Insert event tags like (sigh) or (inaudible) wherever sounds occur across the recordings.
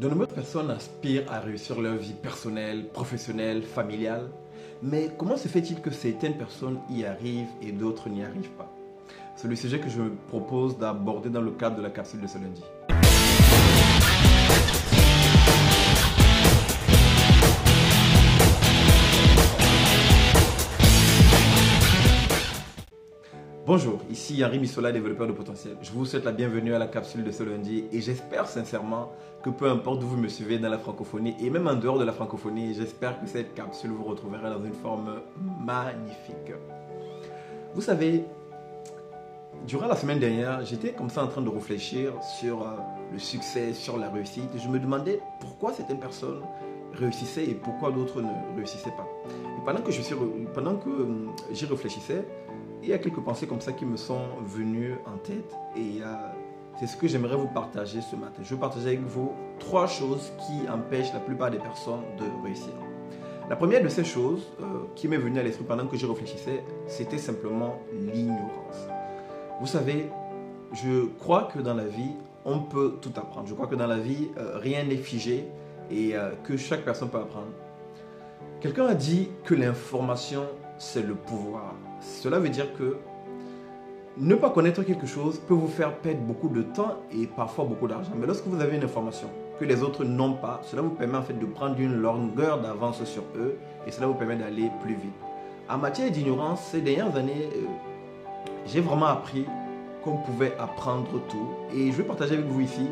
De nombreuses personnes aspirent à réussir leur vie personnelle, professionnelle, familiale. Mais comment se fait-il que certaines personnes y arrivent et d'autres n'y arrivent pas? C'est le sujet que je me propose d'aborder dans le cadre de la capsule de ce lundi. Bonjour, ici Henri Missola, développeur de potentiel. Je vous souhaite la bienvenue à la capsule de ce lundi et j'espère sincèrement que peu importe où vous me suivez dans la francophonie et même en dehors de la francophonie, j'espère que cette capsule vous retrouvera dans une forme magnifique. Vous savez, durant la semaine dernière, j'étais comme ça en train de réfléchir sur euh, le succès, sur la réussite je me demandais pourquoi certaines personnes réussissaient et pourquoi d'autres ne réussissaient pas. Et pendant que pendant que euh, j'y réfléchissais, il y a quelques pensées comme ça qui me sont venues en tête et euh, c'est ce que j'aimerais vous partager ce matin. Je vais partager avec vous trois choses qui empêchent la plupart des personnes de réussir. La première de ces choses euh, qui m'est venue à l'esprit pendant que je réfléchissais, c'était simplement l'ignorance. Vous savez, je crois que dans la vie, on peut tout apprendre. Je crois que dans la vie, euh, rien n'est figé et que chaque personne peut apprendre. Quelqu'un a dit que l'information, c'est le pouvoir. Cela veut dire que ne pas connaître quelque chose peut vous faire perdre beaucoup de temps et parfois beaucoup d'argent. Mais lorsque vous avez une information que les autres n'ont pas, cela vous permet en fait de prendre une longueur d'avance sur eux et cela vous permet d'aller plus vite. En matière d'ignorance, ces dernières années, euh, j'ai vraiment appris qu'on pouvait apprendre tout. Et je vais partager avec vous ici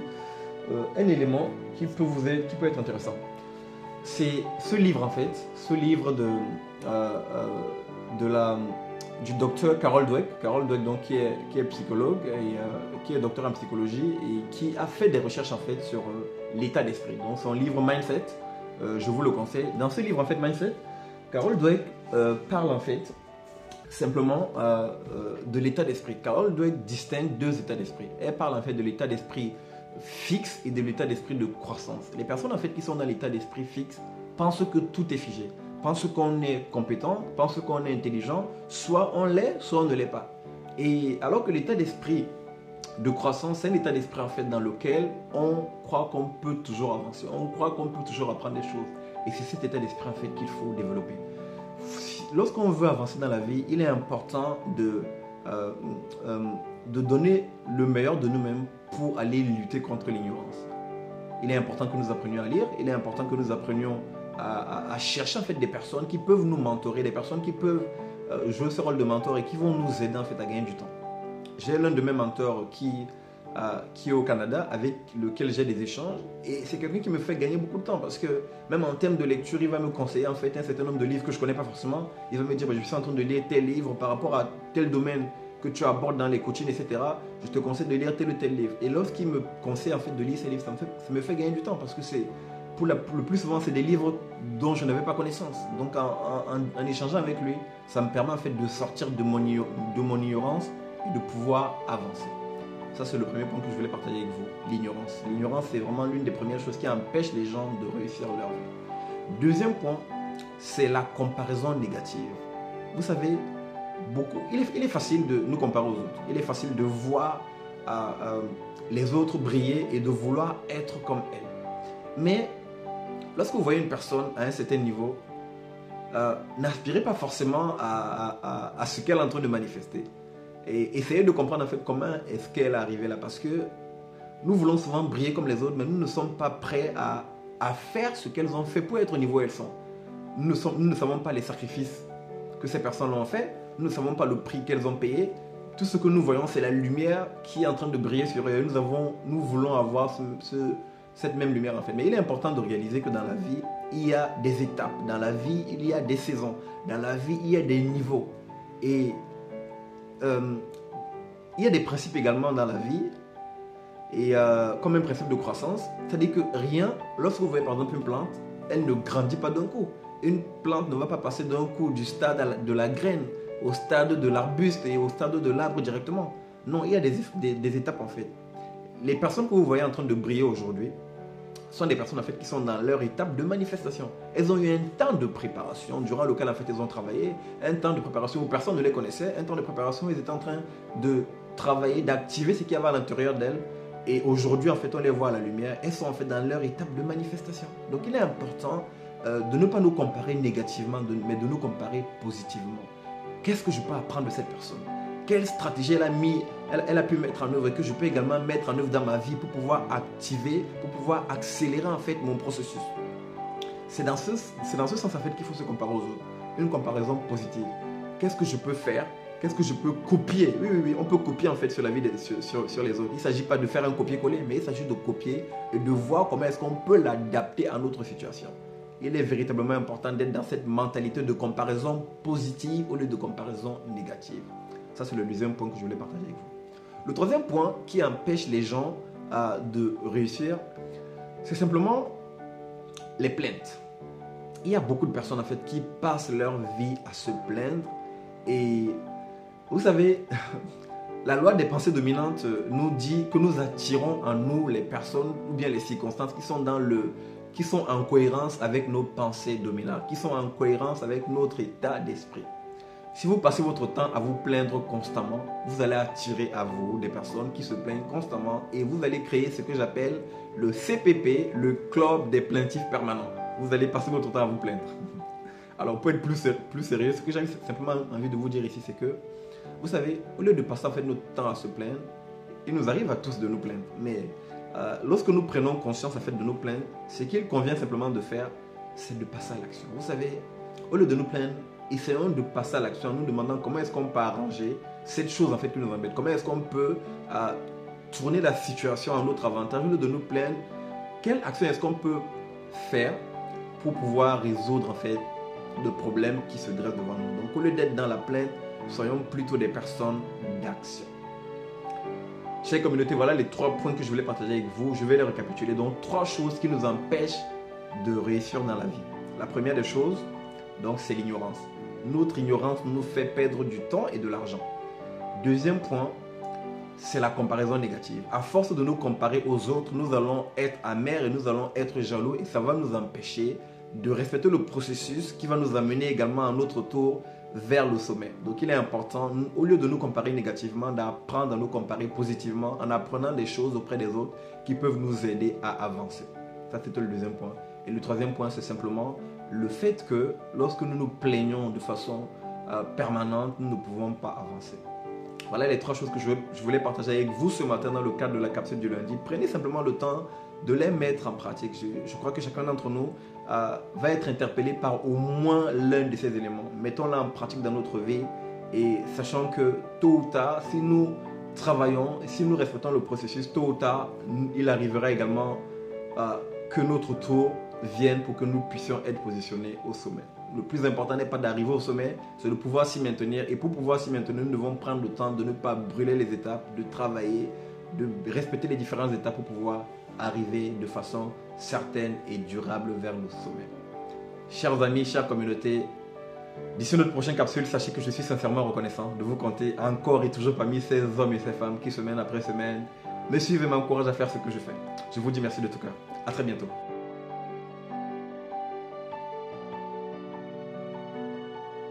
euh, un élément qui peut, vous qui peut être intéressant. C'est ce livre en fait, ce livre de, euh, de la du docteur Carol Dweck, Carol Dweck donc, qui, est, qui est psychologue et euh, qui est docteur en psychologie et qui a fait des recherches en fait sur euh, l'état d'esprit. Donc son livre Mindset, euh, je vous le conseille. Dans ce livre en fait Mindset, Carol Dweck parle en fait simplement de l'état d'esprit. Carol Dweck distingue deux états d'esprit. Elle parle en fait de l'état d'esprit fixe et de l'état d'esprit de croissance. Les personnes en fait qui sont dans l'état d'esprit fixe pensent que tout est figé pense qu'on est compétent, pense qu'on est intelligent, soit on l'est, soit on ne l'est pas. Et alors que l'état d'esprit de croissance, c'est un état d'esprit en fait dans lequel on croit qu'on peut toujours avancer, on croit qu'on peut toujours apprendre des choses. Et c'est cet état d'esprit en fait qu'il faut développer. Lorsqu'on veut avancer dans la vie, il est important de, euh, euh, de donner le meilleur de nous-mêmes pour aller lutter contre l'ignorance. Il est important que nous apprenions à lire, il est important que nous apprenions à, chercher en fait des personnes qui peuvent nous mentorer, des personnes qui peuvent euh, jouer ce rôle de mentor et qui vont nous aider en fait à gagner du temps. J'ai l'un de mes mentors qui, euh, qui est au Canada avec lequel j'ai des échanges et c'est quelqu'un qui me fait gagner beaucoup de temps parce que même en termes de lecture, il va me conseiller en fait un certain nombre de livres que je connais pas forcément. Il va me dire bah, je suis en train de lire tel livre par rapport à tel domaine que tu abordes dans les coachings, etc. Je te conseille de lire tel ou tel livre. Et lorsqu'il me conseille en fait de lire ces livres, ça me fait, ça me fait gagner du temps parce que c'est pour le plus souvent, c'est des livres dont je n'avais pas connaissance. Donc, en, échangeant avec lui, ça me permet en fait de sortir de mon, de mon ignorance et de pouvoir avancer. Ça, c'est le premier point que je voulais partager avec vous, l'ignorance. L'ignorance, c'est vraiment l'une des premières choses qui empêche les gens de réussir leur vie. Deuxième point, c'est la comparaison négative. Vous savez, beaucoup, il est, il est, facile de nous comparer aux autres. Il est facile de voir euh, euh, les autres briller et de vouloir être comme elles. Mais lorsque vous voyez une personne à un certain niveau, euh, n'aspirez pas forcément à, ce qu'elle est en train de manifester. Et essayez de comprendre en fait comment est-ce qu'elle est arrivée là. Parce que nous voulons souvent briller comme les autres, mais nous ne sommes pas prêts à, faire ce qu'elles ont fait pour être au niveau où elles sont. Nous, ne savons pas les sacrifices que ces personnes ont fait. Nous ne savons pas le prix qu'elles ont payé. Tout ce que nous voyons, c'est la lumière qui est en train de briller sur elles. Nous, avons, nous voulons avoir ce cette même lumière en fait. Mais il est important de réaliser que dans la vie, il y a des étapes. Dans la vie, il y a des saisons. Dans la vie, il y a des niveaux. Et euh, il y a des principes également dans la vie. Et euh, comme un principe de croissance, c'est-à-dire que rien, lorsque vous voyez par exemple une plante, elle ne grandit pas d'un coup. Une plante ne va pas passer d'un coup du stade de la graine au stade de l'arbuste et au stade de l'arbre directement. Non, il y a des, étapes en fait. Les personnes que vous voyez en train de briller aujourd'hui, sont des personnes en fait qui sont dans leur étape de manifestation. Elles ont eu un temps de préparation durant lequel en fait elles ont travaillé, un temps de préparation où personne ne les connaissait, un temps de préparation où elles étaient en train de travailler, d'activer ce qu'il y avait à l'intérieur d'elles Et aujourd'hui, en fait, on les voit à la lumière. Elles sont en fait dans leur étape de manifestation. Donc, il est important euh, de ne pas nous comparer négativement, mais de nous comparer positivement. Qu'est-ce que je peux apprendre de cette personne? Quelle stratégie elle a, mis, elle, a pu mettre en œuvre et que je peux également mettre en œuvre dans ma vie pour pouvoir activer, pour pouvoir accélérer en fait mon processus? C'est dans, ce, dans ce sens en fait qu'il faut se comparer aux autres. Une comparaison positive. Qu'est-ce que je peux faire? Qu'est-ce que je peux copier? Oui, oui, oui, on peut copier en fait sur la vie sur, sur, les autres. Il ne s'agit pas de faire un copier-coller, mais il s'agit de copier et de voir comment est-ce qu'on peut l'adapter à notre situation. Il est véritablement important d'être dans cette mentalité de comparaison positive au lieu de comparaison négative. Ça, c'est le deuxième point que je voulais partager avec vous. Le troisième point qui empêche les gens euh, de réussir, c'est simplement les plaintes. Il y a beaucoup de personnes en fait qui passent leur vie à se plaindre et vous savez, (laughs) la loi des pensées dominantes nous dit que nous attirons en nous les personnes ou bien les circonstances qui sont dans le qui sont en cohérence avec nos pensées dominantes, qui sont en cohérence avec notre état d'esprit. Si vous passez votre temps à vous plaindre constamment, vous allez attirer à vous des personnes qui se plaignent constamment et vous allez créer ce que j'appelle le CPP, le club des plaintifs permanents. Vous allez passer votre temps à vous plaindre. Alors pour être plus, plus sérieux, ce que j'ai simplement envie de vous dire ici, c'est que vous savez, au lieu de passer en fait notre temps à se plaindre, il nous arrive à tous de nous plaindre. Mais euh, lorsque nous prenons conscience en fait de nos plaindre, ce qu'il convient simplement de faire, c'est de passer à l'action. Vous savez, au lieu de nous plaindre, essayons de passer à l'action en nous demandant comment est-ce qu'on peut arranger cette chose en fait qui nous embête. Comment est-ce qu'on peut euh, tourner la situation en notre avantage au lieu de nous plaindre. Quelle action est-ce qu'on peut faire pour pouvoir résoudre en fait de problèmes qui se dressent devant nous? Donc au lieu d'être dans la plainte, soyons plutôt des personnes d'action. Chers communauté, voilà les trois points que je voulais partager avec vous. Je vais les récapituler. Donc, trois choses qui nous empêchent de réussir dans la vie. La première des choses, donc, c'est l'ignorance. Notre ignorance nous fait perdre du temps et de l'argent. Deuxième point, c'est la comparaison négative. À force de nous comparer aux autres, nous allons être amers et nous allons être jaloux et ça va nous empêcher de respecter le processus qui va nous amener également à notre tour vers le sommet. Donc il est important, au lieu de nous comparer négativement, d'apprendre à nous comparer positivement en apprenant des choses auprès des autres qui peuvent nous aider à avancer. Ça, c'était le deuxième point. Et le troisième point, c'est simplement le fait que lorsque nous nous plaignons de façon euh, permanente, nous ne pouvons pas avancer. Voilà les trois choses que je voulais partager avec vous ce matin dans le cadre de la capsule du lundi. Prenez simplement le temps de les mettre en pratique. Je, crois que chacun d'entre nous euh, va être interpellé par au moins l'un de ces éléments. Mettons-la en pratique dans notre vie et sachant que tôt ou tard, si nous travaillons, si nous respectons le processus, tôt ou tard, il arrivera également euh, que notre tour vienne pour que nous puissions être positionnés au sommet. Le plus important n'est pas d'arriver au sommet, c'est de pouvoir s'y maintenir. Et pour pouvoir s'y maintenir, nous devons prendre le temps de ne pas brûler les étapes, de travailler, de respecter les différentes étapes pour pouvoir arriver de façon certaine et durable vers le sommet. Chers amis, chères communautés, d'ici notre prochaine capsule, sachez que je suis sincèrement reconnaissant de vous compter encore et toujours parmi ces hommes et ces femmes qui, semaine après semaine, me suivent et m'encouragent à faire ce que je fais. Je vous dis merci de tout cœur. À très bientôt.